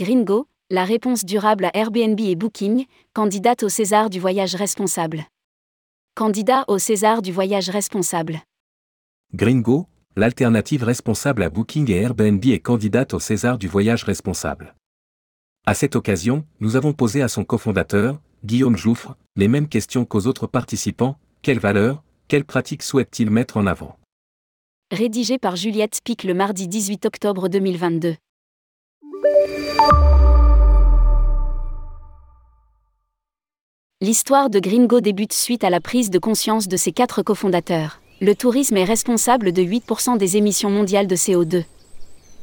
Gringo, la réponse durable à Airbnb et Booking, candidate au César du voyage responsable. Candidat au César du voyage responsable. Gringo, l'alternative responsable à Booking et Airbnb est candidate au César du voyage responsable. À cette occasion, nous avons posé à son cofondateur, Guillaume Jouffre, les mêmes questions qu'aux autres participants, quelles valeurs, quelles pratiques souhaite-t-il mettre en avant? Rédigé par Juliette Pic le mardi 18 octobre 2022. L'histoire de Gringo débute suite à la prise de conscience de ses quatre cofondateurs. Le tourisme est responsable de 8% des émissions mondiales de CO2.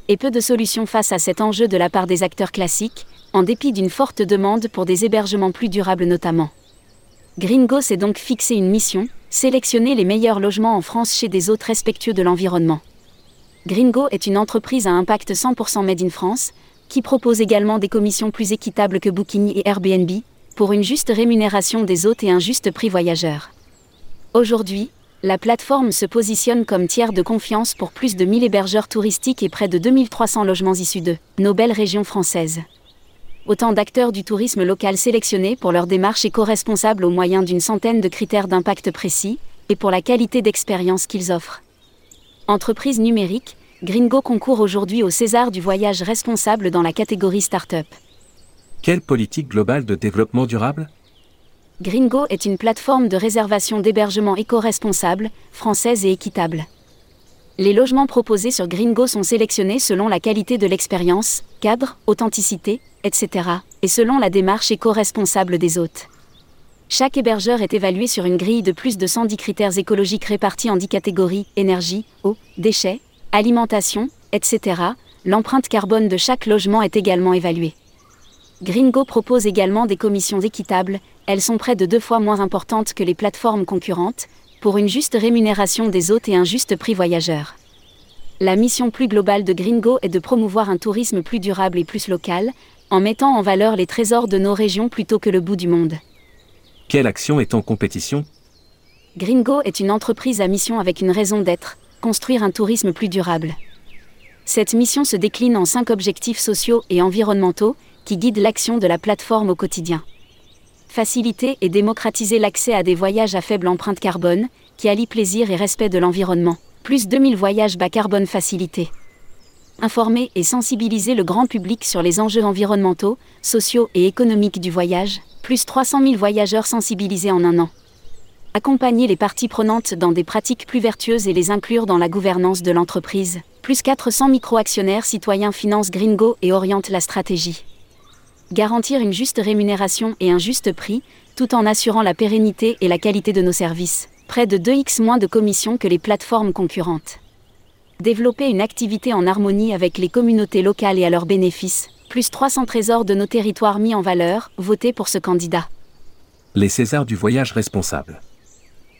Et peu de solutions face à cet enjeu de la part des acteurs classiques, en dépit d'une forte demande pour des hébergements plus durables notamment. Gringo s'est donc fixé une mission, sélectionner les meilleurs logements en France chez des hôtes respectueux de l'environnement. Gringo est une entreprise à impact 100% Made in France, qui propose également des commissions plus équitables que Booking et Airbnb, pour une juste rémunération des hôtes et un juste prix voyageur. Aujourd'hui, la plateforme se positionne comme tiers de confiance pour plus de 1000 hébergeurs touristiques et près de 2300 logements issus de nos belles régions françaises. Autant d'acteurs du tourisme local sélectionnés pour leur démarche éco-responsable au moyen d'une centaine de critères d'impact précis, et pour la qualité d'expérience qu'ils offrent. Entreprise numérique, Gringo concourt aujourd'hui au César du voyage responsable dans la catégorie Startup. Quelle politique globale de développement durable? Gringo est une plateforme de réservation d'hébergement éco-responsable, française et équitable. Les logements proposés sur Gringo sont sélectionnés selon la qualité de l'expérience, cadre, authenticité, etc., et selon la démarche éco-responsable des hôtes. Chaque hébergeur est évalué sur une grille de plus de 110 critères écologiques répartis en 10 catégories énergie, eau, déchets, alimentation, etc. L'empreinte carbone de chaque logement est également évaluée. Gringo propose également des commissions équitables, elles sont près de deux fois moins importantes que les plateformes concurrentes, pour une juste rémunération des hôtes et un juste prix voyageur. La mission plus globale de Gringo est de promouvoir un tourisme plus durable et plus local, en mettant en valeur les trésors de nos régions plutôt que le bout du monde. Quelle action est en compétition? Gringo est une entreprise à mission avec une raison d'être, construire un tourisme plus durable. Cette mission se décline en cinq objectifs sociaux et environnementaux, qui guide l'action de la plateforme au quotidien. Faciliter et démocratiser l'accès à des voyages à faible empreinte carbone, qui allient plaisir et respect de l'environnement. Plus 2000 voyages bas carbone facilités. Informer et sensibiliser le grand public sur les enjeux environnementaux, sociaux et économiques du voyage. Plus 300 000 voyageurs sensibilisés en un an. Accompagner les parties prenantes dans des pratiques plus vertueuses et les inclure dans la gouvernance de l'entreprise. Plus 400 micro-actionnaires citoyens financent Gringo et orientent la stratégie garantir une juste rémunération et un juste prix, tout en assurant la pérennité et la qualité de nos services. Près de 2x moins de commissions que les plateformes concurrentes. Développer une activité en harmonie avec les communautés locales et à leurs bénéfices. Plus 300 trésors de nos territoires mis en valeur, voter pour ce candidat. Les Césars du voyage responsable.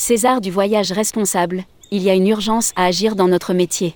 César du voyage responsable, il y a une urgence à agir dans notre métier.